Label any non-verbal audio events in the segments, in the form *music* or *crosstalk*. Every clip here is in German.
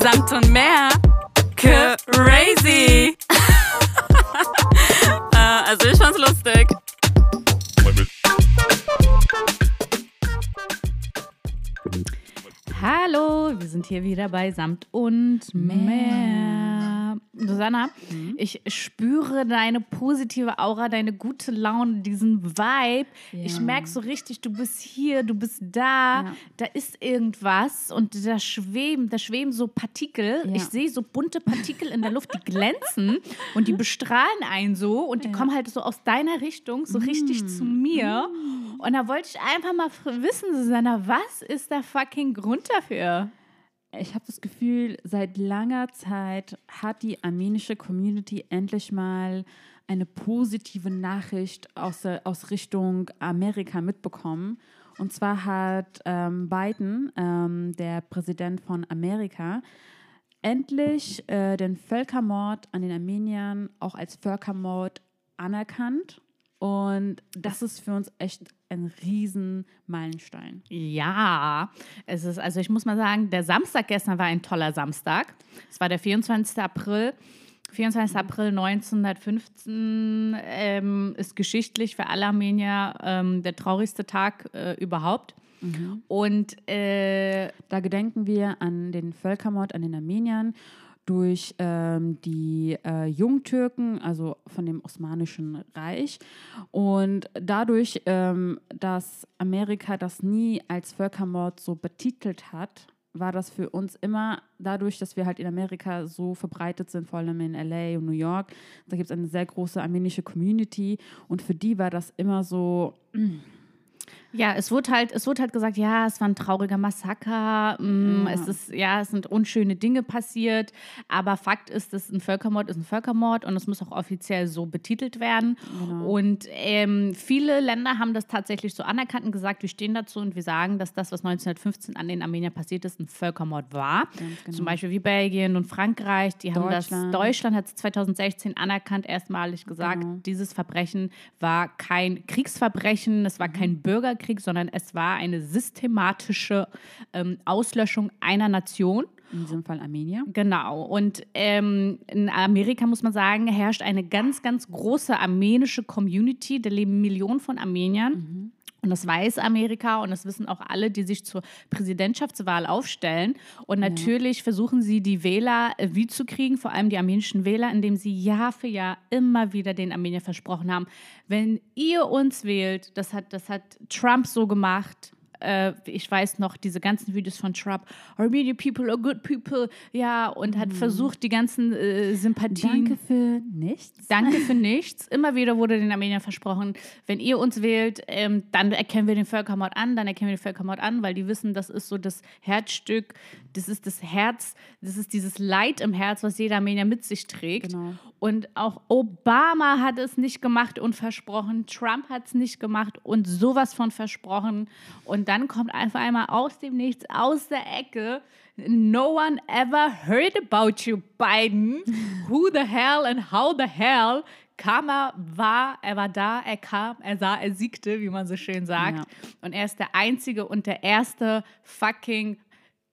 Samt und mehr. Crazy. Sind hier wieder bei Samt und mehr. Susanna, mhm. ich spüre deine positive Aura, deine gute Laune, diesen Vibe. Ja. Ich merke so richtig, du bist hier, du bist da, ja. da ist irgendwas und da schweben, da schweben so Partikel. Ja. Ich sehe so bunte Partikel in der Luft, die glänzen und die bestrahlen einen so und die kommen halt so aus deiner Richtung, so richtig mm. zu mir. Mm. Und da wollte ich einfach mal wissen, Susanna, was ist der fucking Grund dafür? Ich habe das Gefühl, seit langer Zeit hat die armenische Community endlich mal eine positive Nachricht aus, aus Richtung Amerika mitbekommen. Und zwar hat ähm, Biden, ähm, der Präsident von Amerika, endlich äh, den Völkermord an den Armeniern auch als Völkermord anerkannt und das ist für uns echt ein Riesenmeilenstein. Ja, es ist, also ich muss mal sagen, der Samstag gestern war ein toller Samstag. Es war der 24. April. 24. April 1915 ähm, ist geschichtlich für alle Armenier ähm, der traurigste Tag äh, überhaupt. Mhm. Und äh, da gedenken wir an den Völkermord an den Armeniern durch ähm, die äh, Jungtürken, also von dem Osmanischen Reich. Und dadurch, ähm, dass Amerika das nie als Völkermord so betitelt hat, war das für uns immer dadurch, dass wir halt in Amerika so verbreitet sind, vor allem in LA und New York. Da gibt es eine sehr große armenische Community und für die war das immer so. Ja, es wurde halt, es wurde halt gesagt, ja, es war ein trauriger Massaker, mm, ja. es ist, ja, es sind unschöne Dinge passiert, aber Fakt ist, dass ein Völkermord ist ein Völkermord und es muss auch offiziell so betitelt werden. Genau. Und ähm, viele Länder haben das tatsächlich so anerkannt und gesagt, wir stehen dazu und wir sagen, dass das, was 1915 an den Armeniern passiert ist, ein Völkermord war. Genau. Zum Beispiel wie Belgien und Frankreich, die haben das, Deutschland hat es 2016 anerkannt, erstmalig gesagt, genau. dieses Verbrechen war kein Kriegsverbrechen, es war mhm. kein Bürgerkrieg Bürgerkrieg, sondern es war eine systematische ähm, Auslöschung einer Nation. In diesem Fall Armenier. Genau. Und ähm, in Amerika muss man sagen, herrscht eine ganz, ganz große armenische Community. Da leben Millionen von Armeniern. Mhm. Und das weiß Amerika und das wissen auch alle, die sich zur Präsidentschaftswahl aufstellen. Und natürlich ja. versuchen sie, die Wähler äh, wie zu kriegen, vor allem die armenischen Wähler, indem sie Jahr für Jahr immer wieder den Armenier versprochen haben, wenn ihr uns wählt, das hat, das hat Trump so gemacht, äh, ich weiß noch, diese ganzen Videos von Trump, Armenian people are good people, ja, und hat mhm. versucht, die ganzen äh, Sympathien. Danke für nichts. Danke für *laughs* nichts. Immer wieder wurde den Armeniern versprochen, wenn ihr uns wählt, ähm, dann erkennen wir den Völkermord an, dann erkennen wir den Völkermord an, weil die wissen, das ist so das Herzstück, das ist das Herz, das ist dieses Leid im Herz, was jeder Armenier mit sich trägt. Genau. Und auch Obama hat es nicht gemacht und versprochen, Trump hat es nicht gemacht und sowas von versprochen. Und dann kommt einfach einmal aus dem Nichts, aus der Ecke, No one ever heard about you, Biden. Who the hell and how the hell kam er, war, er war da, er kam, er sah, er siegte, wie man so schön sagt. Ja. Und er ist der einzige und der erste fucking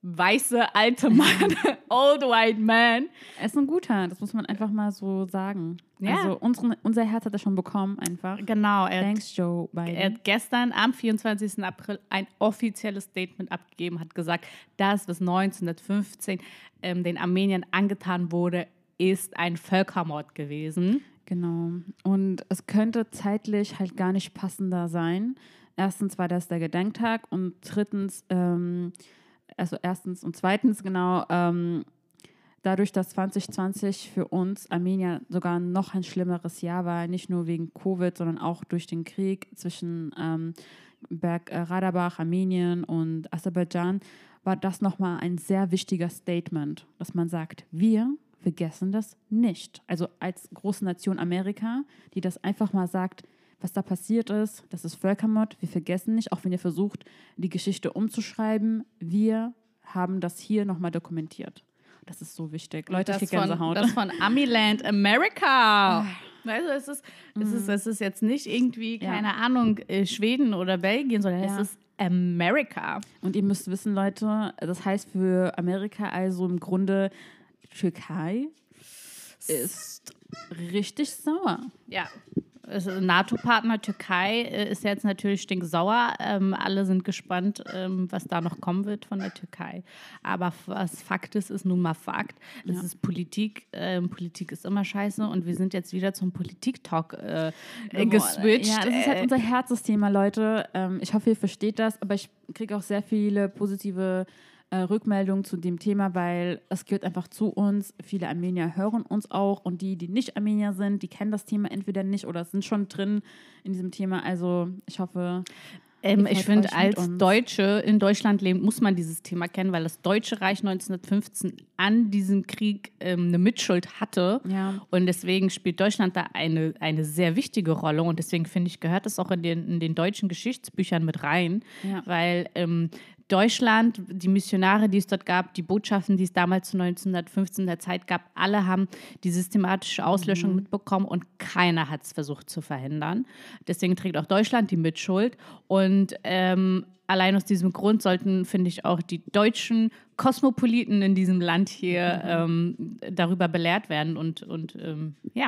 weiße alte Mann, *laughs* old white man. Er ist ein guter, das muss man einfach mal so sagen. Ja. Also unsere, unser Herz hat er schon bekommen einfach. Genau. Er Thanks, Joe Biden. Er hat gestern am 24. April ein offizielles Statement abgegeben, hat gesagt, das, was 1915 ähm, den Armeniern angetan wurde, ist ein Völkermord gewesen. Genau. Und es könnte zeitlich halt gar nicht passender sein. Erstens war das der Gedenktag und drittens ähm, also erstens und zweitens genau, ähm, dadurch, dass 2020 für uns Armenier sogar noch ein schlimmeres Jahr war, nicht nur wegen Covid, sondern auch durch den Krieg zwischen ähm, Berg-Radabach, Armenien und Aserbaidschan, war das nochmal ein sehr wichtiger Statement, dass man sagt, wir vergessen das nicht. Also als große Nation Amerika, die das einfach mal sagt, was da passiert ist. Das ist Völkermord. Wir vergessen nicht, auch wenn ihr versucht, die Geschichte umzuschreiben. Wir haben das hier nochmal dokumentiert. Das ist so wichtig. Leute, ich Gänsehaut. das von Amiland America. Du, es ist, es, ist, mhm. es ist jetzt nicht irgendwie, keine ja. Ahnung, äh, Schweden oder Belgien, sondern ja. es ist America. Und ihr müsst wissen, Leute, das heißt für Amerika also im Grunde Türkei ist richtig sauer. Ja. Also NATO-Partner Türkei äh, ist jetzt natürlich stinksauer. Ähm, alle sind gespannt, ähm, was da noch kommen wird von der Türkei. Aber was Fakt ist, ist nun mal Fakt. Es Ja. ist Politik. Ähm, Politik ist immer scheiße. Und wir sind jetzt wieder zum Politik-Talk äh, äh, geswitcht. Ja, das ist halt Äh, unser Herzensthema, Leute. Ähm, ich hoffe, ihr versteht das, aber ich kriege auch sehr viele positive äh, Rückmeldungen zu dem Thema, weil es gehört einfach zu uns. Viele Armenier hören uns auch und die, die nicht Armenier sind, die kennen das Thema entweder nicht oder sind schon drin in diesem Thema. Also ich hoffe, Ähm, ich finde, als. Deutsche in Deutschland leben, muss man dieses Thema kennen, weil das Deutsche Reich 1915 an diesem Krieg ähm, eine Mitschuld hatte. Ja. Und deswegen spielt Deutschland da eine, eine sehr wichtige Rolle. Und deswegen finde ich, gehört das auch in den, in den deutschen Geschichtsbüchern mit rein. Ja. Weil ähm, Deutschland, die Missionare, die es dort gab, die Botschaften, die es damals zu 1915 der Zeit gab, alle haben die systematische Auslöschung Mhm. mitbekommen und keiner hat es versucht zu verhindern. Deswegen trägt auch Deutschland die Mitschuld. Und ähm, allein aus diesem Grund sollten, finde ich, auch die deutschen Kosmopoliten in diesem Land hier ähm, darüber belehrt werden. Und, und ähm, ja.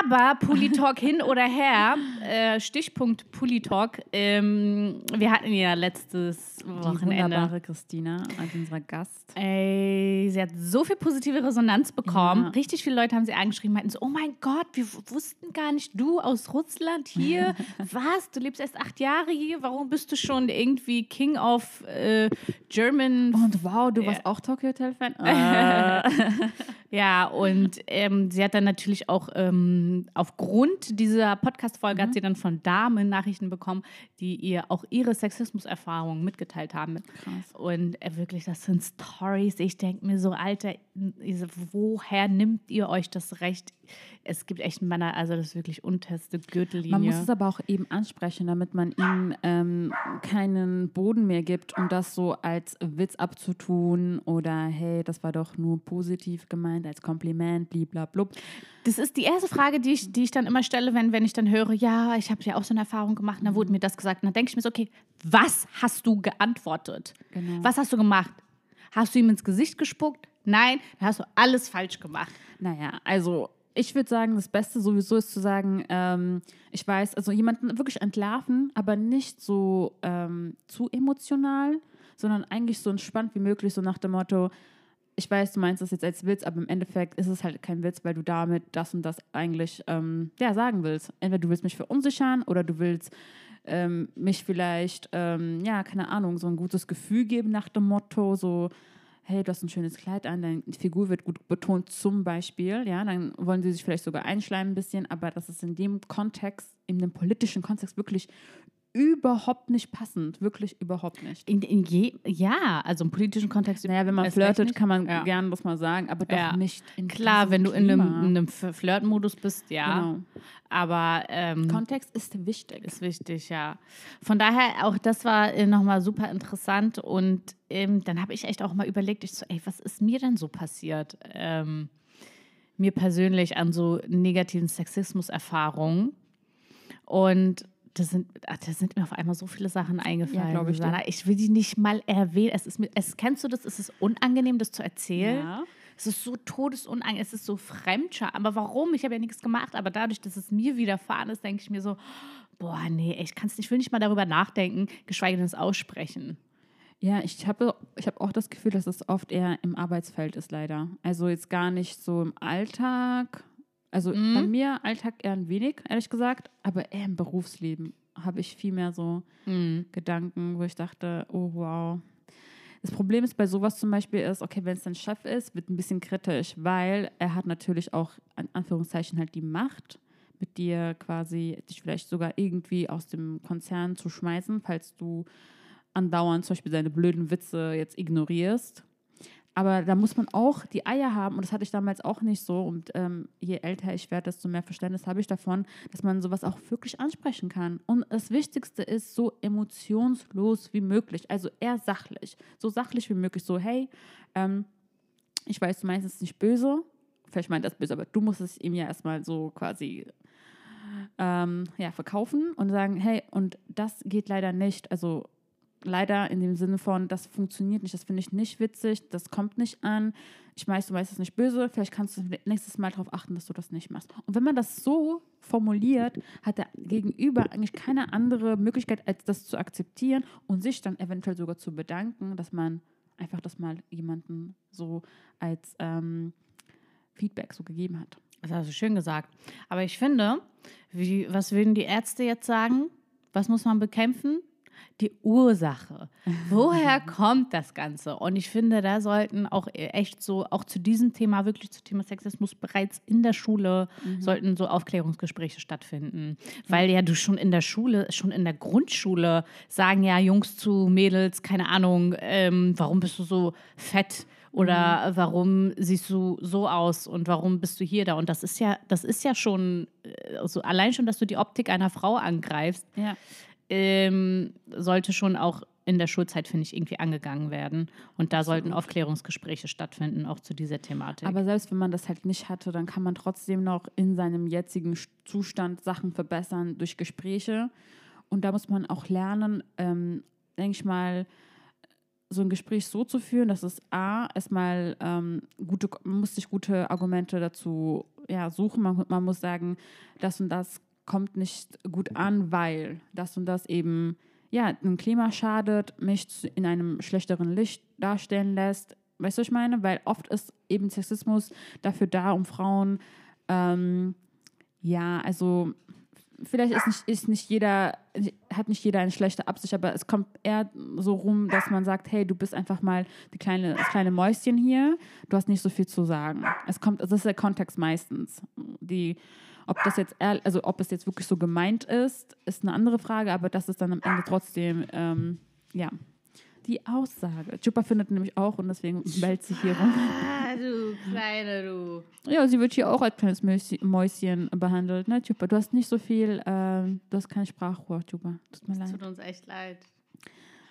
Aber Politalk hin oder her, *laughs* äh, Stichpunkt Politalk. Ähm, wir hatten ja letztes die Wochenende. wunderbare Christina als unser Gast. Ey, sie hat so viel positive Resonanz bekommen. Ja. Richtig viele Leute haben sie angeschrieben, meinten so, oh mein Gott, wir wussten gar nicht, du aus Russland hier, *laughs* was, du lebst erst acht Jahre hier, warum bist du schon irgendwie King of äh, German Und wow, du warst auch Tokyo Hotel Fan? Äh, *laughs* Ja, und ähm, sie hat dann natürlich auch ähm, aufgrund dieser Podcast-Folge hat sie dann von Damen Nachrichten bekommen, die ihr auch ihre Sexismuserfahrungen mitgeteilt haben. Krass. Und äh, wirklich, das sind Stories. Ich denke mir so, Alter, woher nimmt ihr euch das Recht? Es gibt echt Männer, also das ist wirklich unterste Gürtellinie. Man muss es aber auch eben ansprechen, damit man ihnen ähm, keinen Boden mehr gibt, um das so als Witz abzutun oder hey, das war doch nur positiv gemeint, als Kompliment, bliblablub. Das ist die erste Frage, die ich, die ich dann immer stelle, wenn, wenn ich dann höre, ja, ich habe ja auch so eine Erfahrung gemacht, und dann wurde mir das gesagt. Und dann denke ich mir so, okay, was hast du geantwortet? Genau. Was hast du gemacht? Hast du ihm ins Gesicht gespuckt? Nein, dann hast du alles falsch gemacht. Naja, also ich würde sagen, das Beste sowieso ist zu sagen, ähm, ich weiß, also jemanden wirklich entlarven, aber nicht so ähm, zu emotional, sondern eigentlich so entspannt wie möglich, so nach dem Motto, ich weiß, du meinst das jetzt als Witz, aber im Endeffekt ist es halt kein Witz, weil du damit das und das eigentlich ähm, ja, sagen willst. Entweder du willst mich verunsichern oder du willst ähm, mich vielleicht, ähm, ja, keine Ahnung, so ein gutes Gefühl geben nach dem Motto, so, hey, du hast ein schönes Kleid an, deine Figur wird gut betont zum Beispiel, ja, dann wollen sie sich vielleicht sogar einschleimen ein bisschen, aber das ist in dem Kontext, in dem politischen Kontext wirklich überhaupt nicht passend, wirklich überhaupt nicht. In, in je, ja, also im politischen Kontext. Naja, wenn man flirtet, kann man Ja. gerne das mal sagen, aber doch Ja. nicht in Klar, wenn du in einem, in einem Flirtmodus bist, ja. Genau. Aber ähm, Kontext ist wichtig. ist wichtig, ja. Von daher, auch das war äh, nochmal super interessant. Und ähm, dann habe ich echt auch mal überlegt, ich so, ey, was ist mir denn so passiert? Ähm, mir persönlich an so negativen Sexismus-Erfahrungen. Und das sind, ach, da sind mir auf einmal so viele Sachen eingefallen. glaub ich ich will die nicht mal erwähnen. Es ist mir, es, kennst du das? Es ist unangenehm, das zu erzählen. Ja. Es ist so todesunangenehm, es ist so Fremdscham. Aber warum? Ich habe ja nichts gemacht. Aber dadurch, dass es mir widerfahren ist, denke ich mir so, boah, nee, ich kann's nicht, ich will nicht mal darüber nachdenken, geschweige denn es aussprechen. Ja, ich habe ich hab auch das Gefühl, dass es oft eher im Arbeitsfeld ist, leider. Also jetzt gar nicht so im Alltag. Also Mhm. bei mir Alltag eher ein wenig, ehrlich gesagt, aber eher im Berufsleben habe ich viel mehr so Mhm. Gedanken, wo ich dachte, oh wow. Das Problem ist bei sowas zum Beispiel ist, okay, wenn es dein Chef ist, wird ein bisschen kritisch, weil er hat natürlich auch in Anführungszeichen halt die Macht, mit dir quasi dich vielleicht sogar irgendwie aus dem Konzern zu schmeißen, falls du andauernd zum Beispiel seine blöden Witze jetzt ignorierst. Aber da muss man auch die Eier haben, und das hatte ich damals auch nicht so. Und ähm, je älter ich werde, desto mehr Verständnis habe ich davon, dass man sowas auch wirklich ansprechen kann. Und das Wichtigste ist, so emotionslos wie möglich, also eher sachlich. So sachlich wie möglich, so, hey, ähm, ich weiß, du meinst es nicht böse, vielleicht meint das böse, aber du musst es ihm ja erstmal so quasi ähm, ja, verkaufen und sagen, hey, und das geht leider nicht. Also leider in dem Sinne von, das funktioniert nicht, das finde ich nicht witzig, das kommt nicht an. Ich weiß, du weißt es nicht böse, vielleicht kannst du nächstes Mal darauf achten, dass du das nicht machst. Und wenn man das so formuliert, hat der Gegenüber eigentlich keine andere Möglichkeit, als das zu akzeptieren und sich dann eventuell sogar zu bedanken, dass man einfach das mal jemanden so als ähm, Feedback so gegeben hat. Das hast du schön gesagt. Aber ich finde, wie, was würden die Ärzte jetzt sagen? Was muss man bekämpfen? Die Ursache. *laughs* Woher kommt das Ganze? Und ich finde, da sollten auch echt so, auch zu diesem Thema, wirklich zu Thema Sexismus, bereits in der Schule mhm. sollten so Aufklärungsgespräche stattfinden. Weil ja du schon in der Schule, schon in der Grundschule sagen ja Jungs zu Mädels, keine Ahnung, ähm, warum bist du so fett? Oder mhm. warum siehst du so aus und warum bist du hier da? Und das ist ja, das ist ja schon, also allein schon, dass du die Optik einer Frau angreifst, ja. Ähm, sollte schon auch in der Schulzeit, finde ich, irgendwie angegangen werden. Und da sollten Aufklärungsgespräche stattfinden, auch zu dieser Thematik. Aber selbst wenn man das halt nicht hatte, dann kann man trotzdem noch in seinem jetzigen Zustand Sachen verbessern durch Gespräche. Und da muss man auch lernen, ähm, denke ich mal, so ein Gespräch so zu führen, dass es A, erstmal ähm, gute, man muss sich gute Argumente dazu ja, suchen. Man, man muss sagen, das und das kommt nicht gut an, weil das und das eben ja, dem Klima schadet, mich in einem schlechteren Licht darstellen lässt. Weißt du, was ich meine? Weil oft ist eben Sexismus dafür da, um Frauen, ähm, ja, also vielleicht ist nicht, ist nicht jeder, hat nicht jeder eine schlechte Absicht, aber es kommt eher so rum, dass man sagt, hey, du bist einfach mal die kleine, das kleine Mäuschen hier, du hast nicht so viel zu sagen. Es kommt, das ist der Kontext meistens. Die, ob das jetzt, also ob es jetzt wirklich so gemeint ist, ist eine andere Frage, aber das ist dann am Ende trotzdem, ähm, ja, die Aussage. Chupa findet nämlich auch und deswegen bellt sie hier rum. Ah, du Kleine, du. Ja, sie wird hier auch als kleines Mäuschen behandelt, ne, Chupa? Du hast nicht so viel, äh, du hast kein Sprachrohr, Chupa. Tut mir leid. Tut uns echt leid.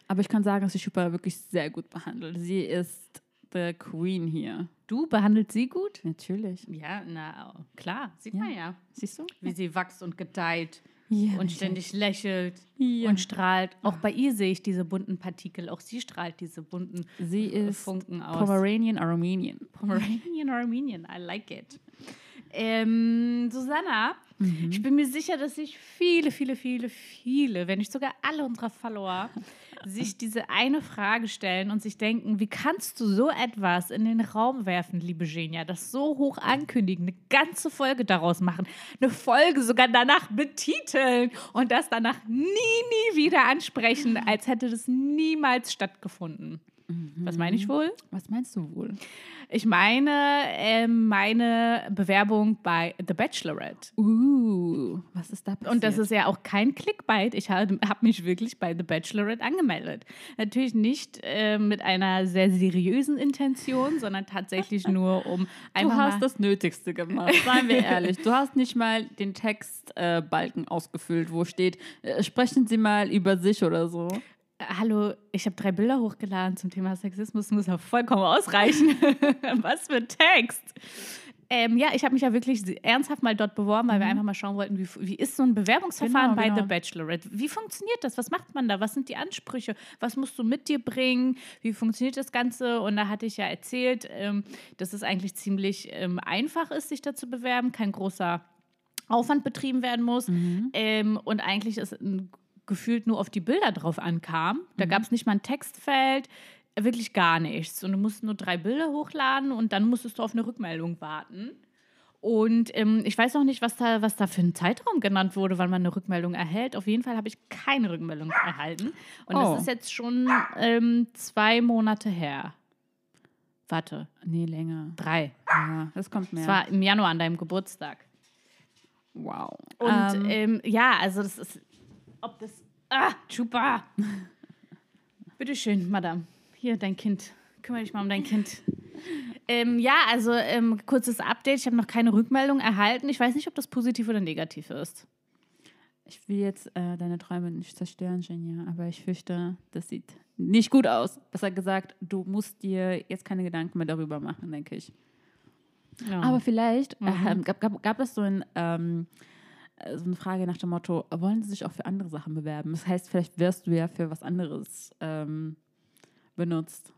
Aber ich kann sagen, dass sie Chupa wirklich sehr gut behandelt. Sie ist the Queen hier. Du behandelst sie gut? Natürlich. Ja, na klar, sieht ja. man ja. Siehst du? Wie sie wächst und gedeiht ja, und ständig lächelt ja. und strahlt. Auch bei ihr sehe ich diese bunten Partikel. Auch sie strahlt diese bunten sie ist Funken aus. Pomeranian Armenian. Pomeranian Armenian, I like it. Ähm, Susanna, mhm. ich bin mir sicher, dass sich viele, viele, viele, viele, wenn nicht sogar alle unserer Follower sich diese eine Frage stellen und sich denken, wie kannst du so etwas in den Raum werfen, liebe Genia, das so hoch ankündigen, eine ganze Folge daraus machen, eine Folge sogar danach betiteln und das danach nie, nie wieder ansprechen, als hätte das niemals stattgefunden. Mhm. Was meine ich wohl? Was meinst du wohl? Ich meine äh, meine Bewerbung bei The Bachelorette. Uh, was ist da passiert? Und das ist ja auch kein Clickbait. Ich habe hab mich wirklich bei The Bachelorette angemeldet. Natürlich nicht äh, mit einer sehr seriösen Intention, sondern tatsächlich *laughs* nur um einfach. Du hast das Nötigste gemacht, seien wir ehrlich. Du hast nicht mal den Textbalken äh, ausgefüllt, wo steht, äh, sprechen Sie mal über sich oder so. Hallo, ich habe drei Bilder hochgeladen zum Thema Sexismus, muss ja vollkommen ausreichen. *laughs* Was für Text. Ähm, ja, ich habe mich ja wirklich ernsthaft mal dort beworben, weil mhm. wir einfach mal schauen wollten, wie, wie ist so ein Bewerbungsverfahren genau, bei genau. The Bachelorette? Wie funktioniert das? Was macht man da? Was sind die Ansprüche? Was musst du mit dir bringen? Wie funktioniert das Ganze? Und da hatte ich ja erzählt, ähm, dass es eigentlich ziemlich ähm, einfach ist, sich da zu bewerben, kein großer Aufwand betrieben werden muss. Mhm. Ähm, und eigentlich ist ein gefühlt nur auf die Bilder drauf ankam. Da mhm. gab es nicht mal ein Textfeld, wirklich gar nichts. Und du musst nur drei Bilder hochladen und dann musstest du auf eine Rückmeldung warten. Und ähm, ich weiß noch nicht, was da, was da für ein Zeitraum genannt wurde, wann man eine Rückmeldung erhält. Auf jeden Fall habe ich keine Rückmeldung erhalten. Und oh. das ist jetzt schon ähm, zwei Monate her. Warte. Nee, länger. Drei. Ja, das kommt mehr. Das war im Januar an deinem Geburtstag. Wow. Und ähm, ähm, ja, also das ist ob das. Ah, Chupa! *laughs* Bitteschön, Madame. Hier, dein Kind. Kümmere dich mal um dein Kind. Ähm, ja, also ähm, kurzes Update. Ich habe noch keine Rückmeldung erhalten. Ich weiß nicht, ob das positiv oder negativ ist. Ich will jetzt äh, deine Träume nicht zerstören, Genia, aber ich fürchte, das sieht nicht gut aus. Besser gesagt, du musst dir jetzt keine Gedanken mehr darüber machen, denke ich. Ja. Aber vielleicht mhm. äh, gab, gab, gab es so ein. Ähm, äh, so eine Frage nach dem Motto, wollen sie sich auch für andere Sachen bewerben? Das heißt, vielleicht wirst du ja für was anderes ähm, benutzt.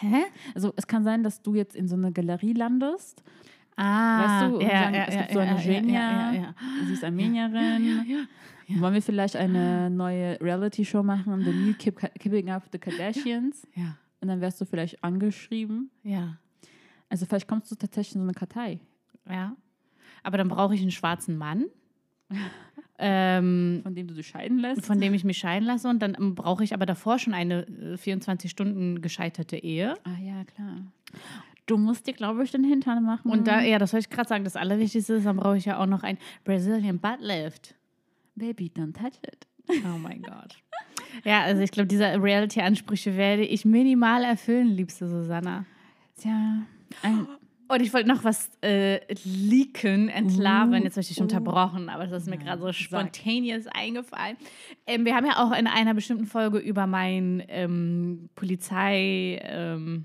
Hä? Also es kann sein, dass du jetzt in so eine Galerie landest. Ah, weißt du, ja, sagen, ja, es ja, gibt so ja, eine ja, Genia, sie ist Armenierin. Wollen wir vielleicht eine neue Reality-Show machen, The New Keep, Keeping Up the Kardashians? Ja, Und dann wärst du vielleicht angeschrieben. ja, Also vielleicht kommst du tatsächlich in so eine Kartei. ja. Aber dann brauche ich einen schwarzen Mann, *laughs* ähm, Von dem du dich scheiden lässt. von dem ich mich scheiden lasse. Und dann brauche ich aber davor schon eine äh, 24 Stunden gescheiterte Ehe. ah ja, klar. Du musst dir, glaube ich, den Hintern machen. Und da, ja, das wollte ich gerade sagen, das Allerwichtigste ist, dann brauche ich ja auch noch ein Brazilian Butt Lift. Baby, don't touch it. Oh mein Gott. Ja, also ich glaube, diese Reality-Ansprüche werde ich minimal erfüllen, liebste Susanna. Tja, ein, Und ich wollte noch was äh, leaken, entlarven. Uh, Jetzt habe ich dich uh. unterbrochen, aber das ist mir gerade so spontaneous eingefallen. Ähm, wir haben ja auch in einer bestimmten Folge über mein ähm, Polizei, ähm,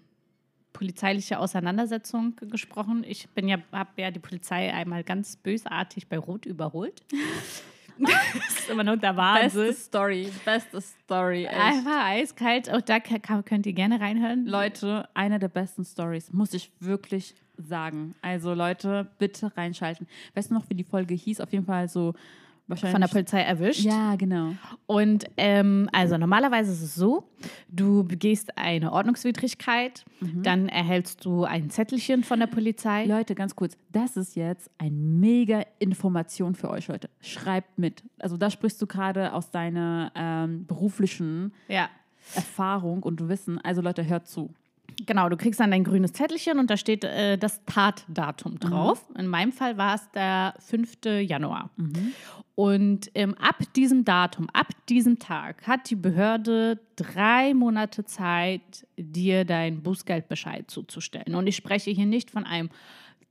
polizeiliche Auseinandersetzung gesprochen. Ich bin ja, habe ja die Polizei einmal ganz bösartig bei Rot überholt. *laughs* das ist immer noch der Wahnsinn. beste Story, beste Story. Echt. Einfach eiskalt. Auch da könnt ihr gerne reinhören. Leute, eine der besten Stories, muss ich wirklich sagen. Also Leute, bitte reinschalten. Weißt du noch, wie die Folge hieß? Auf jeden Fall so wahrscheinlich. von der Polizei erwischt. Ja, genau. Und ähm, also normalerweise ist es so, du begehst eine Ordnungswidrigkeit, dann erhältst du ein Zettelchen von der Polizei. Leute, ganz kurz, das ist jetzt eine mega Information für euch, Leute. Schreibt mit. Also da sprichst du gerade aus deiner ähm, beruflichen Ja, Erfahrung und Wissen. Also Leute, hört zu. Genau. Du kriegst dann dein grünes Zettelchen und da steht äh, das Tatdatum drauf. In meinem Fall war es der 5. Januar. Und ähm, ab diesem Datum, ab diesem Tag hat die Behörde drei Monate Zeit, dir dein Bußgeldbescheid zuzustellen. Und ich spreche hier nicht von einem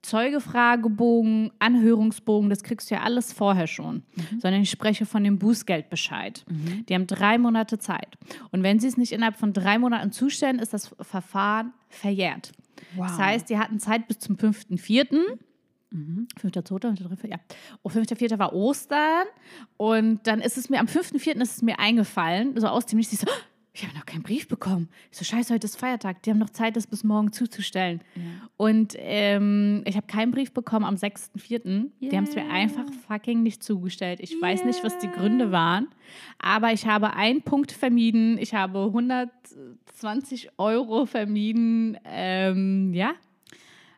Zeugefragebogen, Anhörungsbogen, das kriegst du ja alles vorher schon, sondern ich spreche von dem Bußgeldbescheid. Die haben drei Monate Zeit. Und wenn sie es nicht innerhalb von drei Monaten zustellen, ist das Verfahren verjährt. Das heißt, die hatten Zeit bis zum 5.4. Fünfter, zweiter, fünfter, dritter, ja. Und fünfter, vierter war Ostern. Und dann ist es mir, am 5.4. ist es mir eingefallen, so aus dem Nichts, ich so, "Oh, ich habe noch keinen Brief bekommen. Ich so, scheiße, heute ist Feiertag. Die haben noch Zeit, das bis morgen zuzustellen. Und ähm, ich habe keinen Brief bekommen am 6.4. Die haben es mir Yeah. einfach fucking nicht zugestellt. Ich weiß nicht, was die Gründe waren. Aber ich habe einen Punkt vermieden. Ich habe 120 Euro vermieden. Ähm, ja,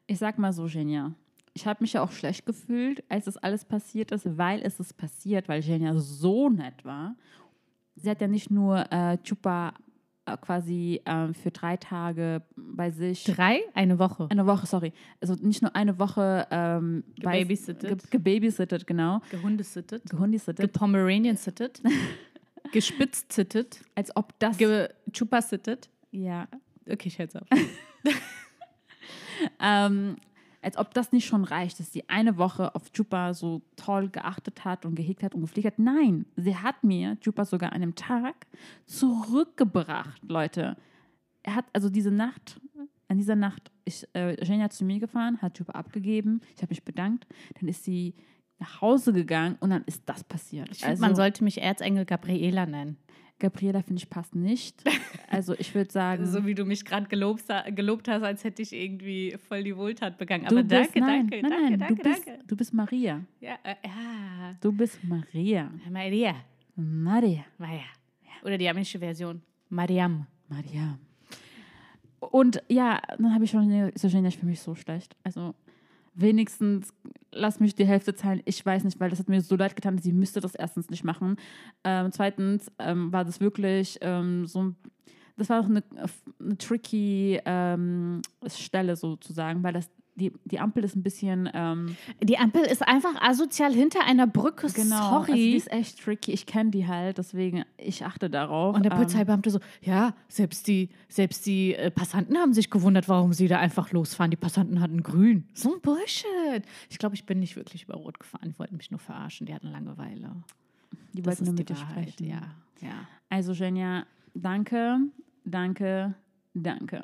Ich sag mal so, Genia. Ich habe mich ja auch schlecht gefühlt, als das alles passiert ist, weil es ist passiert, weil Genia so nett war. Sie hat ja nicht nur äh, Chupa äh, quasi äh, für drei Tage bei sich. drei, eine Woche. Eine Woche, sorry. Also nicht nur eine Woche ähm, bei- Gebabysittet. Ge gebabysittet, genau. Gehundesittet. Gehundisittet. Gepomeranian-sittet. *laughs* Gespitzt-sittet. Als ob das. Gechupa-sittet. ja. Okay, ich hält's auf. *laughs* Ähm, als ob das nicht schon reicht, dass sie eine Woche auf Chupa so toll geachtet hat und gehegt hat und gepflegt hat. Nein, sie hat mir Chupa sogar an einem Tag zurückgebracht, Leute. Er hat also diese Nacht, an dieser Nacht, ich, äh, Jenny hat zu mir gefahren, hat Chupa abgegeben, ich habe mich bedankt, dann ist sie nach Hause gegangen und dann ist das passiert. Ich find, man sollte mich Erzengel Gabriela nennen. Gabriela, finde ich, passt nicht. *laughs* Also ich würde sagen, So wie du mich gerade gelobt, gelobt hast, als hätte ich irgendwie voll die Wohltat begangen. Aber bist, danke, nein, danke, nein, danke, nein, danke, du, bist, danke. du bist Maria. Ja, äh, ja. Du bist Maria. Maria. Maria. Maria. Oder die armenische Version. Mariam. Maria. Und ja, dann habe ich schon so Genia, ich fühle mich so schlecht. Also wenigstens lass mich die Hälfte zahlen. Ich weiß nicht, weil das hat mir so leid getan. Sie müsste das erstens nicht machen. Ähm, zweitens ähm, war das wirklich ähm, so ein das war auch eine, eine tricky ähm, Stelle sozusagen, weil das die, die Ampel ist ein bisschen ähm, Die Ampel ist einfach asozial hinter einer Brücke. genau, also die Sorry. ist echt tricky. Ich kenne die halt, deswegen ich achte darauf. Und der Ähm, Polizeibeamte so, ja, selbst die, selbst die äh, Passanten haben sich gewundert, warum sie da einfach losfahren. Die Passanten hatten grün. So ein Bullshit. Ich glaube, ich bin nicht wirklich über Rot gefahren. Die wollten mich nur verarschen. Die hatten Langeweile. die Das wollten nur mit die dir sprechen. Ja, ja. Also Jenja, danke, danke, Danke.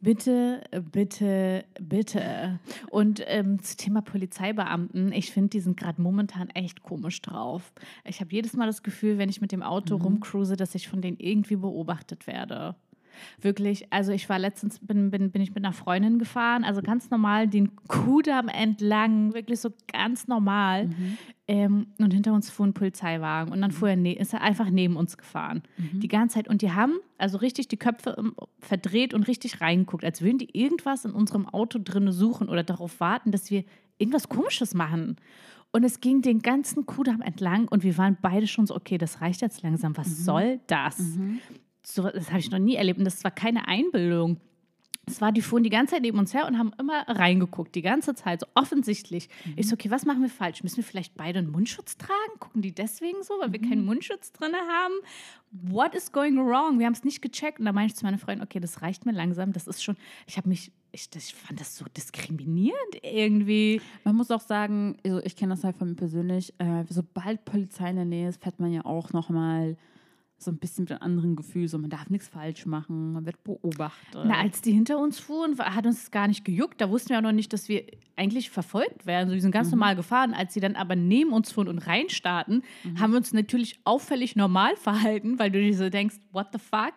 Bitte, bitte, bitte. Und ähm, zum Thema Polizeibeamten, ich finde, die sind gerade momentan echt komisch drauf. Ich habe jedes Mal das Gefühl, wenn ich mit dem Auto Mhm. rumcruise, dass ich von denen irgendwie beobachtet werde. Wirklich, also ich war letztens, bin, bin, bin ich mit einer Freundin gefahren, also ganz normal den Kudamm entlang, wirklich so ganz normal. Mhm. Ähm, und hinter uns fuhr ein Polizeiwagen und dann fuhr er ne ist er einfach neben uns gefahren. Mhm. Die ganze Zeit. Und die haben also richtig die Köpfe ähm, verdreht und richtig reingeguckt, als würden die irgendwas in unserem Auto drinne suchen oder darauf warten, dass wir irgendwas Komisches machen. Und es ging den ganzen Kudamm entlang und wir waren beide schon so, okay, das reicht jetzt langsam. Was Mhm. soll das? So, das habe ich noch nie erlebt und das war keine Einbildung. Es war, die fuhren die ganze Zeit neben uns her und haben immer reingeguckt, die ganze Zeit, so offensichtlich. Ich so, okay, was machen wir falsch? Müssen wir vielleicht beide einen Mundschutz tragen? Gucken die deswegen so, weil wir keinen Mundschutz drin haben? What is going wrong? Wir haben es nicht gecheckt. Und da meinte ich zu meiner Freundin, okay, das reicht mir langsam. Das ist schon, ich habe mich, ich, das, ich fand das so diskriminierend irgendwie. Man muss auch sagen, also ich kenne das halt von mir persönlich, äh, sobald Polizei in der Nähe ist, fährt man ja auch nochmal so ein bisschen mit einem anderen Gefühl, so man darf nichts falsch machen, man wird beobachtet. Na, als die hinter uns fuhren, hat uns das gar nicht gejuckt. Da wussten wir auch noch nicht, dass wir eigentlich verfolgt werden. So, wir sind ganz normal gefahren. Als sie dann aber neben uns fuhren und reinstarten, haben wir uns natürlich auffällig normal verhalten, weil du dir so denkst, what the fuck?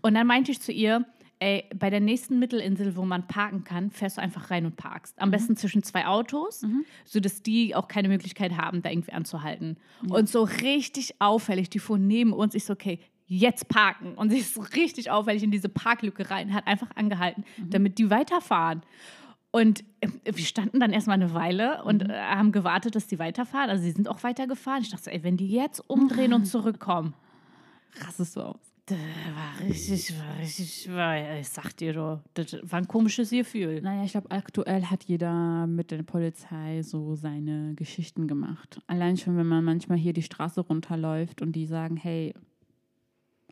Und dann meinte ich zu ihr, ey, bei der nächsten Mittelinsel, wo man parken kann, fährst du einfach rein und parkst. Am besten zwischen zwei Autos, sodass die auch keine Möglichkeit haben, da irgendwie anzuhalten. Und so richtig auffällig, die fuhren neben uns. Ich so, okay, jetzt parken. Und sie ist so richtig auffällig in diese Parklücke rein, hat einfach angehalten, damit die weiterfahren. Und äh, wir standen dann erstmal eine Weile und äh, haben gewartet, dass die weiterfahren. Also sie sind auch weitergefahren. Ich dachte, so, ey, wenn die jetzt umdrehen und *laughs* zurückkommen, Rastest du aus. Das war richtig, war richtig, war, ich sag dir doch, das war ein komisches Gefühl. Naja, ich glaube, aktuell hat jeder mit der Polizei so seine Geschichten gemacht. Allein schon, wenn man manchmal hier die Straße runterläuft und die sagen, hey,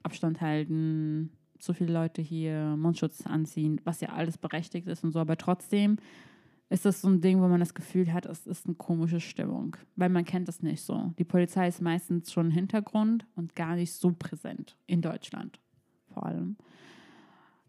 Abstand halten, so viele Leute hier, Mundschutz anziehen, was ja alles berechtigt ist und so, aber trotzdem ist das so ein Ding, wo man das Gefühl hat, es ist eine komische Stimmung, weil man kennt das nicht so. Die Polizei ist meistens schon im Hintergrund und gar nicht so präsent in Deutschland vor allem.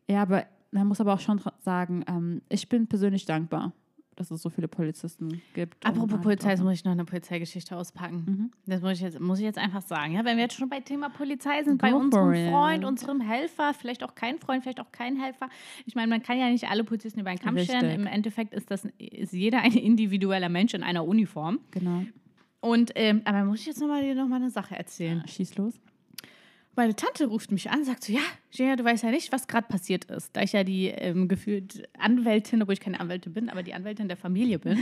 Ja, aber man muss aber auch schon sagen, ähm, ich bin persönlich dankbar, dass es so viele Polizisten gibt. Apropos halt Polizei, jetzt muss ich noch eine Polizeigeschichte auspacken. Mhm. Das muss ich, jetzt, muss ich jetzt einfach sagen. Ja, wenn wir jetzt schon bei Thema Polizei sind, Go bei unserem it. Freund, unserem Helfer, vielleicht auch kein Freund, vielleicht auch kein Helfer. Ich meine, man kann ja nicht alle Polizisten über einen Kamm scheren. Richtig. Im Endeffekt ist, das, ist jeder ein individueller Mensch in einer Uniform. Genau. Und, ähm, aber muss ich jetzt nochmal dir noch mal eine Sache erzählen? Schieß los. Meine Tante ruft mich an, sagt so, ja, Gina, du weißt ja nicht, was gerade passiert ist. Da ich ja die ähm, gefühlt Anwältin, obwohl ich keine Anwältin bin, aber die Anwältin der Familie bin,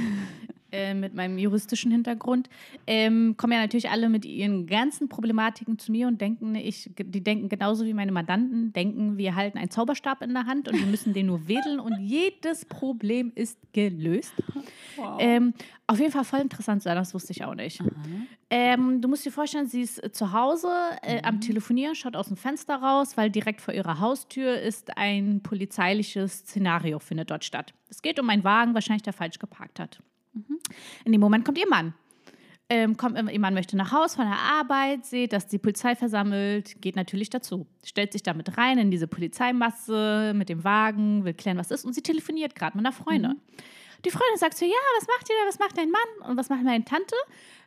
äh, mit meinem juristischen Hintergrund, ähm, kommen ja natürlich alle mit ihren ganzen Problematiken zu mir und denken, ich, die denken genauso wie meine Mandanten, denken, wir halten einen Zauberstab in der Hand und wir müssen den nur wedeln und jedes Problem ist gelöst. Ähm, auf jeden Fall voll interessant sein, das wusste ich auch nicht. Ähm, du musst dir vorstellen, sie ist zu Hause äh, am Telefonieren, schaut aus dem Fenster raus, weil direkt vor ihrer Haustür ist ein polizeiliches Szenario, findet dort statt. Es geht um einen Wagen, wahrscheinlich der falsch geparkt hat. In dem Moment kommt ihr Mann. Ähm, kommt, ihr Mann möchte nach Hause von der Arbeit, sieht, dass die Polizei versammelt, geht natürlich dazu. Stellt sich damit rein in diese Polizeimasse mit dem Wagen, will klären, was ist und sie telefoniert gerade mit einer Freundin. Die Freundin sagt so, ja, was macht ihr da, was macht dein Mann und was macht meine Tante?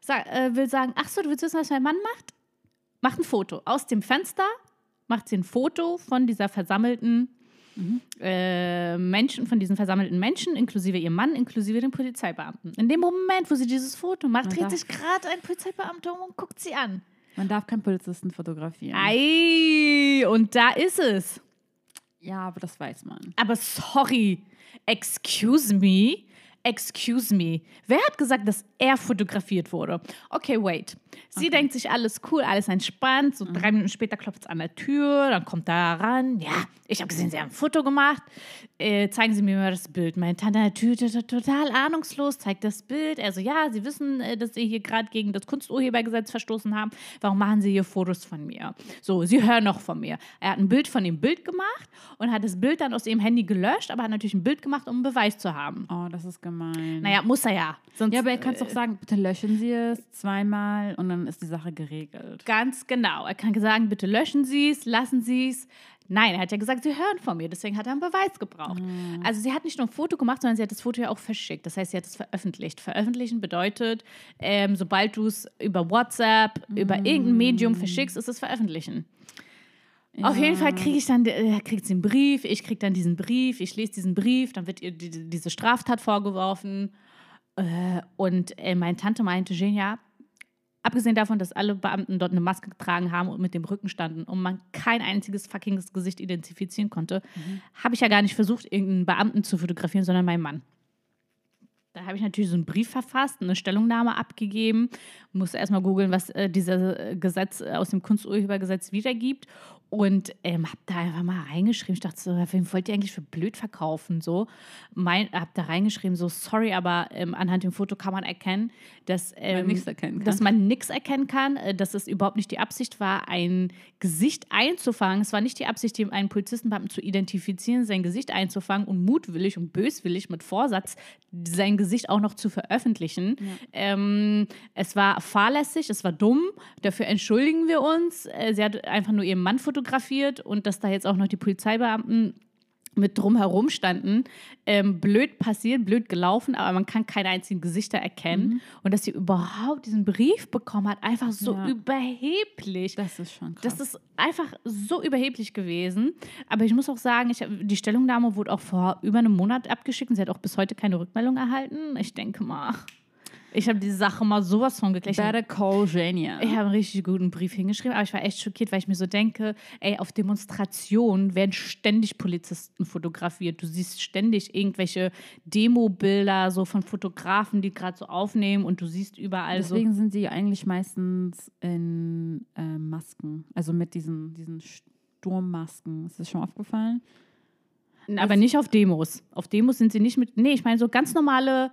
Sag, äh, will sagen, ach so, du willst wissen, was mein Mann macht? Macht ein Foto. Aus dem Fenster macht sie ein Foto von dieser versammelten äh, Menschen, von diesen versammelten Menschen, inklusive ihrem Mann, inklusive dem Polizeibeamten. In dem Moment, wo sie dieses Foto macht, Man dreht sich gerade ein Polizeibeamter um und guckt sie an. Man darf keinen Polizisten fotografieren. Ei, und da ist es. Ja, aber das weiß man. Aber sorry, excuse me, excuse me. Wer hat gesagt, dass er fotografiert wurde? Okay, wait. Sie denkt sich, alles cool, alles entspannt. So drei Minuten später klopft es an der Tür, dann kommt da ran. Ja, ich habe gesehen, Sie haben ein Foto gemacht. Äh, zeigen Sie mir mal das Bild. Meine Tante natürlich total ahnungslos, zeigt das Bild. Also ja, Sie wissen, äh, dass Sie hier gerade gegen das Kunsturhebergesetz verstoßen haben. Warum machen Sie hier Fotos von mir? So, Sie hören noch von mir. Er hat ein Bild von dem Bild gemacht und hat das Bild dann aus ihrem Handy gelöscht, aber hat natürlich ein Bild gemacht, um einen Beweis zu haben. Oh, das ist gemein. Naja, muss er ja. Sonst, ja, aber er kann es äh, doch sagen, bitte löschen Sie es zweimal und dann ist die Sache geregelt. Ganz genau. Er kann sagen, bitte löschen Sie es, lassen Sie es. Nein, er hat ja gesagt, Sie hören von mir, deswegen hat er einen Beweis gebraucht. Mhm. Also sie hat nicht nur ein Foto gemacht, sondern sie hat das Foto ja auch verschickt. Das heißt, sie hat es veröffentlicht. Veröffentlichen bedeutet, ähm, sobald du es über WhatsApp, über irgendein Medium verschickst, ist es veröffentlichen. Auf jeden Fall kriege ich dann, äh, kriegt einen Brief, ich kriege dann diesen Brief, ich lese diesen Brief, dann wird ihr die, die- diese Straftat vorgeworfen. Äh, und äh, meine Tante meinte, Genia, abgesehen davon, dass alle Beamten dort eine Maske getragen haben und mit dem Rücken standen und man kein einziges fucking Gesicht identifizieren konnte, habe ich ja gar nicht versucht, irgendeinen Beamten zu fotografieren, sondern meinen Mann. Da habe ich natürlich so einen Brief verfasst, eine Stellungnahme abgegeben, musste erstmal googeln, was äh, dieses äh, Gesetz äh, aus dem Kunsturhebergesetz wiedergibt und ähm, habe da einfach mal reingeschrieben. Ich dachte so, wem wollt ihr eigentlich für blöd verkaufen? So, mein, habe da reingeschrieben, so sorry, aber ähm, anhand dem Foto kann man erkennen, dass ähm, nichts erkennen kann. dass man nichts erkennen kann, dass es überhaupt nicht die Absicht war, ein Gesicht einzufangen. Es war nicht die Absicht, einen Polizistenbeamten zu identifizieren, sein Gesicht einzufangen und mutwillig und böswillig mit Vorsatz sein Gesicht auch noch zu veröffentlichen. Ähm, es war fahrlässig, es war dumm. Dafür entschuldigen wir uns. Äh, sie hat einfach nur ihren Mann fotografiert und dass da jetzt auch noch die Polizeibeamten mit drumherum standen. Ähm, blöd passiert, blöd gelaufen, aber man kann keine einzigen Gesichter erkennen. Und dass sie überhaupt diesen Brief bekommen hat, einfach so Ja. überheblich. Das ist schon krass. Das ist einfach so überheblich gewesen. Aber ich muss auch sagen, ich, die Stellungnahme wurde auch vor über einem Monat abgeschickt und sie hat auch bis heute keine Rückmeldung erhalten. Ich denke mal, ich habe die Sache mal sowas von geklärt. Better call Genia. ich habe einen richtig guten Brief hingeschrieben, aber ich war echt schockiert, weil ich mir so denke, ey, auf Demonstrationen werden ständig Polizisten fotografiert. Du siehst ständig irgendwelche Demo-Bilder so von Fotografen, die gerade so aufnehmen und du siehst überall so. Deswegen sind sie eigentlich meistens in äh, Masken, also mit diesen, diesen Sturmmasken. Ist das schon aufgefallen? Aber nicht auf Demos. Auf Demos sind sie nicht mit. Nee, ich meine so ganz normale,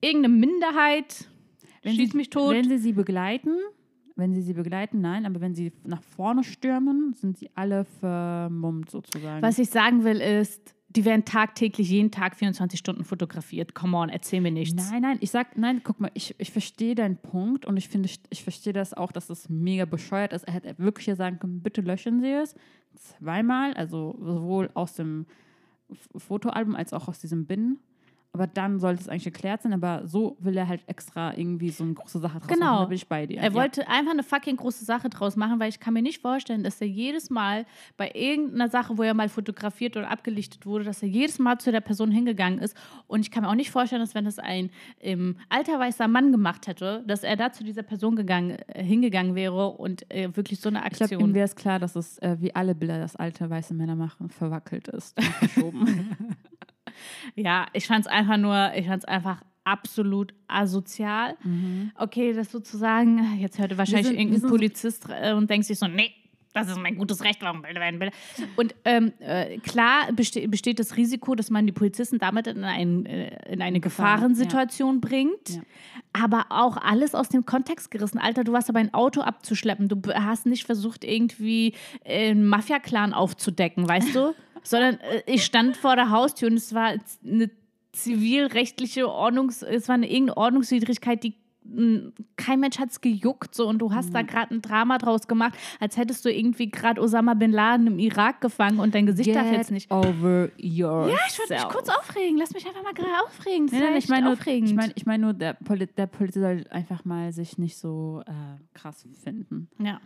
irgendeine Minderheit, schießt sie, mich tot. Wenn sie sie begleiten, wenn sie sie begleiten, nein, aber wenn sie nach vorne stürmen, sind sie alle vermummt sozusagen. Was ich sagen will ist, die werden tagtäglich jeden Tag 24 Stunden fotografiert. Come on, erzähl mir nichts. Nein, nein, ich sag, nein, guck mal, ich, ich verstehe deinen Punkt und ich finde, ich, ich verstehe das auch, dass das mega bescheuert ist. Er hätte wirklich ja sagen können, bitte löschen Sie es. Zweimal, also sowohl aus dem Fotoalbum als auch aus diesem Bin. Aber dann sollte es eigentlich geklärt sein, aber so will er halt extra irgendwie so eine große Sache draus Genau. machen. Da bin ich bei dir. Er Ja. wollte einfach eine fucking große Sache draus machen, weil ich kann mir nicht vorstellen, dass er jedes Mal bei irgendeiner Sache, wo er mal fotografiert oder abgelichtet wurde, dass er jedes Mal zu der Person hingegangen ist. Und ich kann mir auch nicht vorstellen, dass wenn das ein ähm, alter weißer Mann gemacht hätte, dass er da zu dieser Person gegangen, äh, hingegangen wäre und äh, wirklich so eine Ich glaube, ihm Aktion. wäre es klar, dass es, äh, wie alle Bilder, das alte weiße Männer machen, verwackelt ist. *laughs* verschoben. Ja, ich fand es einfach nur, ich fand es einfach absolut asozial. Okay, das sozusagen, jetzt hörte wahrscheinlich sind- irgendein Polizist äh, und denkt sich so, nee, das ist mein gutes Recht, warum Bilder werden Bilder. Und ähm, äh, klar beste besteht das Risiko, dass man die Polizisten damit in, ein, äh, in eine Gefahr, Gefahrensituation bringt. Ja. Aber auch alles aus dem Kontext gerissen. Alter, du warst aber ein Auto abzuschleppen. Du hast nicht versucht, irgendwie äh, einen Mafia-Clan aufzudecken, weißt du? *laughs* Sondern äh, ich stand vor der Haustür und es war eine zivilrechtliche Ordnungs-, es war eine irgendeine Ordnungswidrigkeit, die mh, kein Mensch hat es gejuckt so und du hast Mhm. da gerade ein Drama draus gemacht, als hättest du irgendwie gerade Osama Bin Laden im Irak gefangen und dein Gesicht darf jetzt nicht. over yourself. Ja, ich wollte mich kurz aufregen. Lass mich einfach mal gerade aufregen. Das echt ich meine ich meine, ich meine nur, der, Poli der Polizist soll einfach mal sich nicht so äh, krass finden. ja.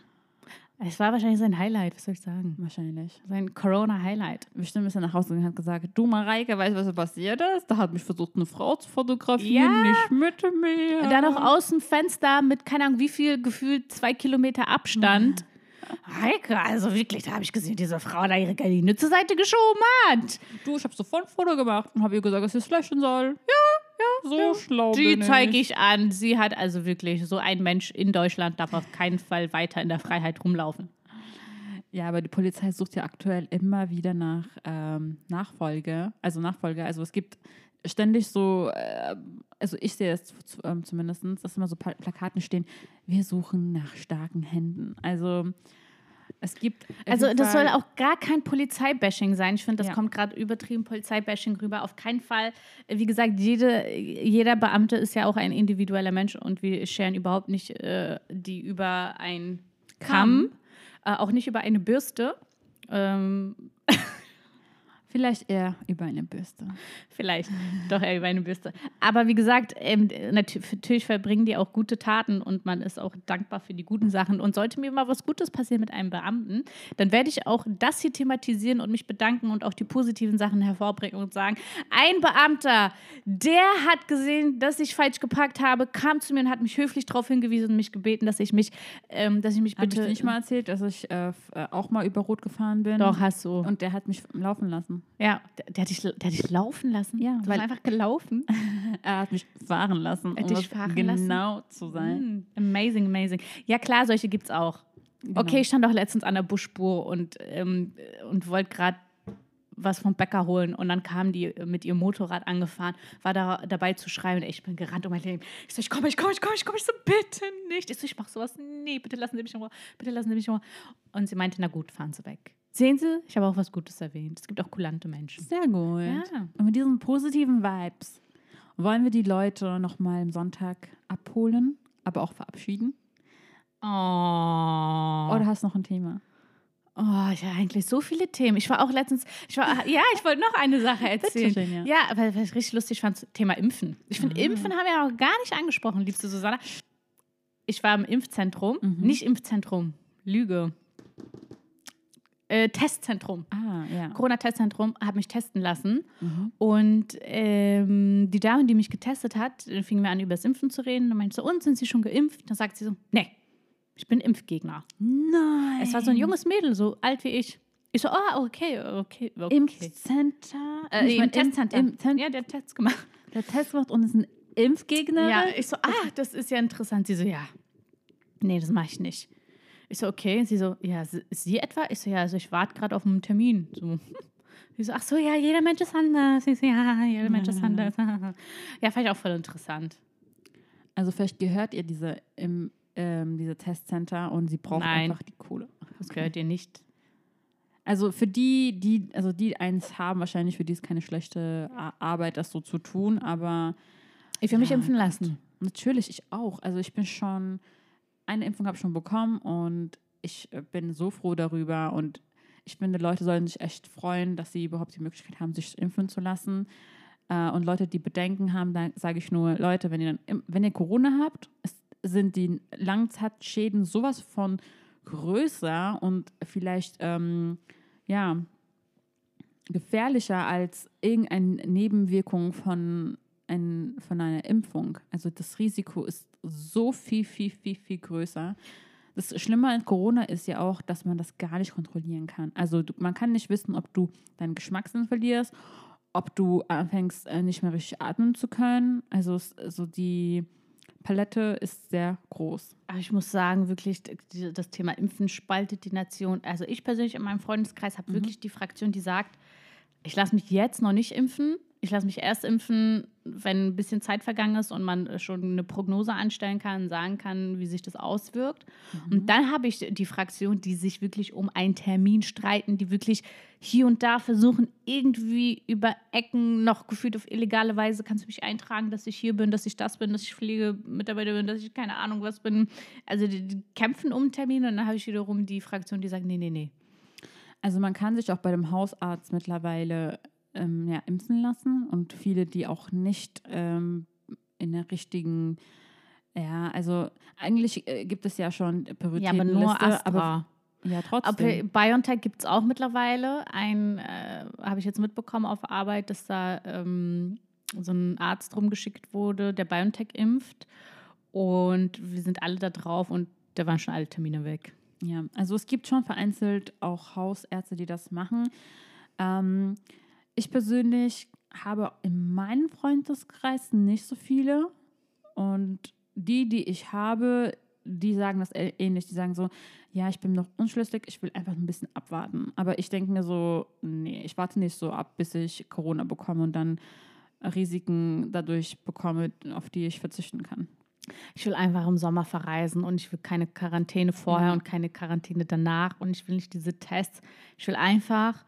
Es war wahrscheinlich sein Highlight, was soll ich sagen? Wahrscheinlich. Sein Corona-Highlight. Bestimmt ist er nach Hause gegangen und hat gesagt, du Mareike, weißt du, was da passiert ist? Da hat mich versucht, eine Frau zu fotografieren, Ja. nicht mit mir. Dann noch aus dem Fenster mit, keine Ahnung, wie viel, gefühlt zwei Kilometer Abstand. Heike, also wirklich, da habe ich gesehen, diese Frau da ihre Gardine zur Seite geschoben hat. Du, ich habe sofort ein Foto gemacht und habe ihr gesagt, dass sie es löschen soll. Ja, ja, so schlau Die zeige ich an. Sie hat also wirklich, so ein Mensch in Deutschland darf auf keinen Fall weiter in der Freiheit rumlaufen. Ja, aber die Polizei sucht ja aktuell immer wieder nach ähm, Nachfolge. Also Nachfolge. Also es gibt ständig so, äh, also ich sehe zu, ähm, zumindest, dass immer so Pla Plakaten stehen, wir suchen nach starken Händen. Also Es gibt. Also das soll auch gar kein Polizeibashing sein. Ich finde, das Ja. kommt gerade übertrieben Polizeibashing rüber. Auf keinen Fall. Wie gesagt, jede, jeder Beamte ist ja auch ein individueller Mensch und wir scheren überhaupt nicht äh, die über einen Kamm, äh, auch nicht über eine Bürste. Ähm, Vielleicht eher über eine Bürste. Vielleicht doch eher über eine Bürste. Aber wie gesagt, ähm, nat- natürlich verbringen die auch gute Taten und man ist auch dankbar für die guten Sachen. Und sollte mir mal was Gutes passieren mit einem Beamten, dann werde ich auch das hier thematisieren und mich bedanken und auch die positiven Sachen hervorbringen und sagen, ein Beamter, der hat gesehen, dass ich falsch geparkt habe, kam zu mir und hat mich höflich darauf hingewiesen und mich gebeten, dass ich mich, ähm, dass ich mich Habe ich bitte nicht mal erzählt, dass ich äh, äh, auch mal über Rot gefahren bin? Doch, hast du. Und der hat mich laufen lassen. Ja, der, der, hat dich, der hat dich laufen lassen. Ja, du bist einfach gelaufen. *laughs* Er hat mich fahren lassen, um Hat dich es fahren genau lassen? zu sein. Mm, amazing, amazing. Ja, klar, solche gibt es auch. Genau. Okay, ich stand doch letztens an der Busspur und, ähm, und wollte gerade was vom Bäcker holen und dann kam die mit ihrem Motorrad angefahren, war da dabei zu schreien und ich bin gerannt um mein Leben. Ich so, ich komme, ich komme, ich komme, ich komme. Ich so, bitte nicht. Ich so, ich mach sowas. Nee, bitte lassen Sie mich in Ruhe. Bitte lassen Sie mich in Ruhe. Und sie meinte, na gut, fahren Sie weg. Sehen Sie, ich habe auch was Gutes erwähnt. Es gibt auch kulante Menschen. Sehr gut. Ja. Und mit diesen positiven Vibes wollen wir die Leute nochmal am Sonntag abholen, aber auch verabschieden. Oh. Oder hast du noch ein Thema? Oh, ich habe eigentlich so viele Themen. Ich war auch letztens, ich war, ja, ich wollte noch eine Sache erzählen. schön, ja. ja, aber was ich richtig lustig fand, Thema Impfen. Ich finde, Impfen haben wir auch gar nicht angesprochen, liebste Susanna. Ich war im Impfzentrum, nicht Impfzentrum, Lüge. Äh, Testzentrum. Ah, ja. Corona-Testzentrum, habe mich testen lassen. Und ähm, die Dame, die mich getestet hat, fing mir an, über das Impfen zu reden. Und meinte so, und sind Sie schon geimpft? Dann sagt sie so, nee, ich bin Impfgegner. Nein. Es war so ein junges Mädel, so alt wie ich. Ich so, ah, okay, okay, okay. Impfcenter? Äh, Ich mein, Testcenter. Im, im, ja, der hat Tests gemacht. Der Test macht und ist ein Impfgegner. Ja, ich so, ah, das ist ja interessant. Sie so, ja, nee, das mache ich nicht. Ich so, okay. Sie so, ja, Sie- Sie etwa? Ich so, ja, also ich warte gerade auf einen Termin. So. *laughs* Sie so, ach so, ja, jeder Mensch ist anders. Ich so, ja, jeder Mensch ist anders. *laughs* Ja, fand ich auch voll interessant. Also vielleicht gehört ihr diese, im, ähm, diese Testcenter und sie braucht Nein. einfach die Kohle. Das gehört dir nicht. Also für die, die, also die eins haben, wahrscheinlich für die ist keine schlechte Arbeit, das so zu tun, aber Ich will mich Ja, impfen lassen. natürlich ich auch. Also ich bin schon, eine Impfung habe ich schon bekommen und ich äh, bin so froh darüber und ich finde, Leute sollen sich echt freuen, dass sie überhaupt die Möglichkeit haben, sich impfen zu lassen. Äh, Und Leute, die Bedenken haben, da sage ich nur, Leute, wenn ihr, dann, wenn ihr Corona habt, sind die Langzeitschäden sowas von größer und vielleicht, ähm, ja, gefährlicher als irgendeine Nebenwirkung von, ein, von einer Impfung. Also das Risiko ist so viel, viel, viel, viel größer. Das Schlimme an Corona ist ja auch, dass man das gar nicht kontrollieren kann. Also du, man kann nicht wissen, ob du deinen Geschmackssinn verlierst, ob du anfängst, äh, nicht mehr richtig atmen zu können. Also, also die Palette ist sehr groß. Aber ich muss sagen, wirklich, das Thema Impfen spaltet die Nation. Also ich persönlich in meinem Freundeskreis habe wirklich die Fraktion, die sagt, ich lasse mich jetzt noch nicht impfen. Ich lasse mich erst impfen, wenn ein bisschen Zeit vergangen ist und man äh, schon eine Prognose anstellen kann, sagen kann, wie sich das auswirkt. Und dann habe ich die Fraktion, die sich wirklich um einen Termin streiten, die wirklich hier und da versuchen, irgendwie über Ecken noch gefühlt auf illegale Weise, kannst du mich eintragen, dass ich hier bin, dass ich das bin, dass ich Pflegemitarbeiter bin, dass ich keine Ahnung was bin. Also die, die kämpfen um einen Termin und dann habe ich wiederum die Fraktion, die sagt, nee, nee, nee. Also man kann sich auch bei dem Hausarzt mittlerweile ähm, ja, impfen lassen und viele, die auch nicht ähm, in der richtigen, ja, also eigentlich äh, gibt es ja schon Ja, Prioritätenliste, aber nur Astra. aber ja, trotzdem. BioNTech gibt es auch mittlerweile. Ein, äh, habe ich jetzt mitbekommen auf Arbeit, dass da ähm, so ein Arzt rumgeschickt wurde, der BioNTech impft. Und wir sind alle da drauf und da waren schon alle Termine weg. Ja, also es gibt schon vereinzelt auch Hausärzte, die das machen. Ähm, ich persönlich habe in meinem Freundeskreis nicht so viele. Und die, die ich habe, die sagen das ä- ähnlich. Die sagen so, ja, ich bin noch unschlüssig, ich will einfach ein bisschen abwarten. Aber ich denke mir so, nee, ich warte nicht so ab, bis ich Corona bekomme und dann Risiken dadurch bekomme, auf die ich verzichten kann. Ich will einfach im Sommer verreisen und ich will keine Quarantäne vorher Ja. und keine Quarantäne danach und ich will nicht diese Tests. Ich will einfach,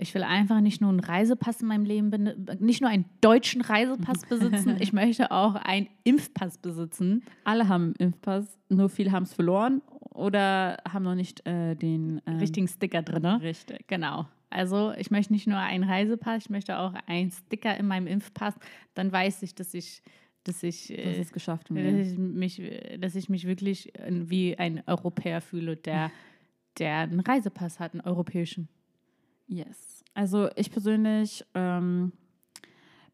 ich will einfach nicht nur einen Reisepass in meinem Leben, nicht nur einen deutschen Reisepass besitzen, ich möchte auch einen Impfpass besitzen. Alle haben einen Impfpass, nur viele haben es verloren oder haben noch nicht äh, den ähm, Richtigen Sticker drin. Ne? Richtig. Genau. Also ich möchte nicht nur einen Reisepass, ich möchte auch einen Sticker in meinem Impfpass. Dann weiß ich, dass ich, dass ich, Das äh, ist geschafft. dass ich mich, dass ich mich wirklich wie ein Europäer fühle, der, der einen Reisepass hat, einen europäischen. Yes. Also ich persönlich ähm,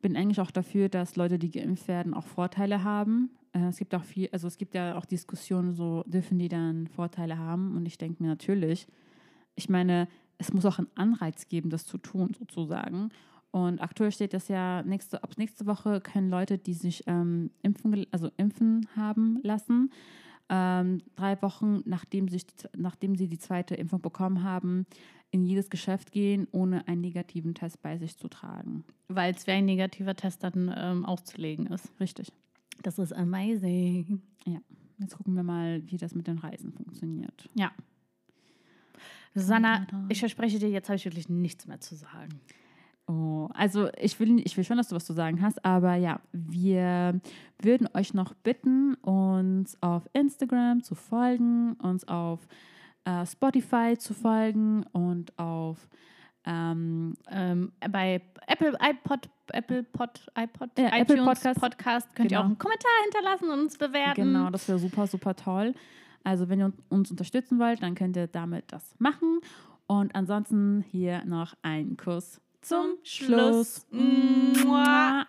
bin eigentlich auch dafür, dass Leute, die geimpft werden, auch Vorteile haben. Äh, es gibt auch viel, also es gibt ja auch Diskussionen, so dürfen die dann Vorteile haben. Und ich denke mir natürlich, ich meine, es muss auch einen Anreiz geben, das zu tun, sozusagen. Und aktuell steht das ja, nächste, ab nächste Woche können Leute, die sich ähm, impfen, also impfen haben lassen, ähm, drei Wochen nachdem, sich, nachdem sie die zweite Impfung bekommen haben, in jedes Geschäft gehen, ohne einen negativen Test bei sich zu tragen. Weil es wie ein negativer Test dann ähm, auszulegen ist. Richtig. Das ist amazing. Jetzt gucken wir mal, wie das mit den Reisen funktioniert. Ja. Susanna, ich verspreche dir, jetzt habe ich wirklich nichts mehr zu sagen. Oh, also ich will, ich will schon, dass du was zu sagen hast, aber ja, wir würden euch noch bitten, uns auf Instagram zu folgen, uns auf äh, Spotify zu folgen und auf ähm, Ähm, bei Apple iPod, Apple Pod, iPod, Ja, iTunes Apple Podcast. Podcast könnt ihr Genau. auch einen Kommentar hinterlassen und uns bewerten. Genau, das wäre super, super toll. Also wenn ihr uns unterstützen wollt, dann könnt ihr damit das machen. Und ansonsten hier noch ein Kuss zum Schluss. Schluss. Mua.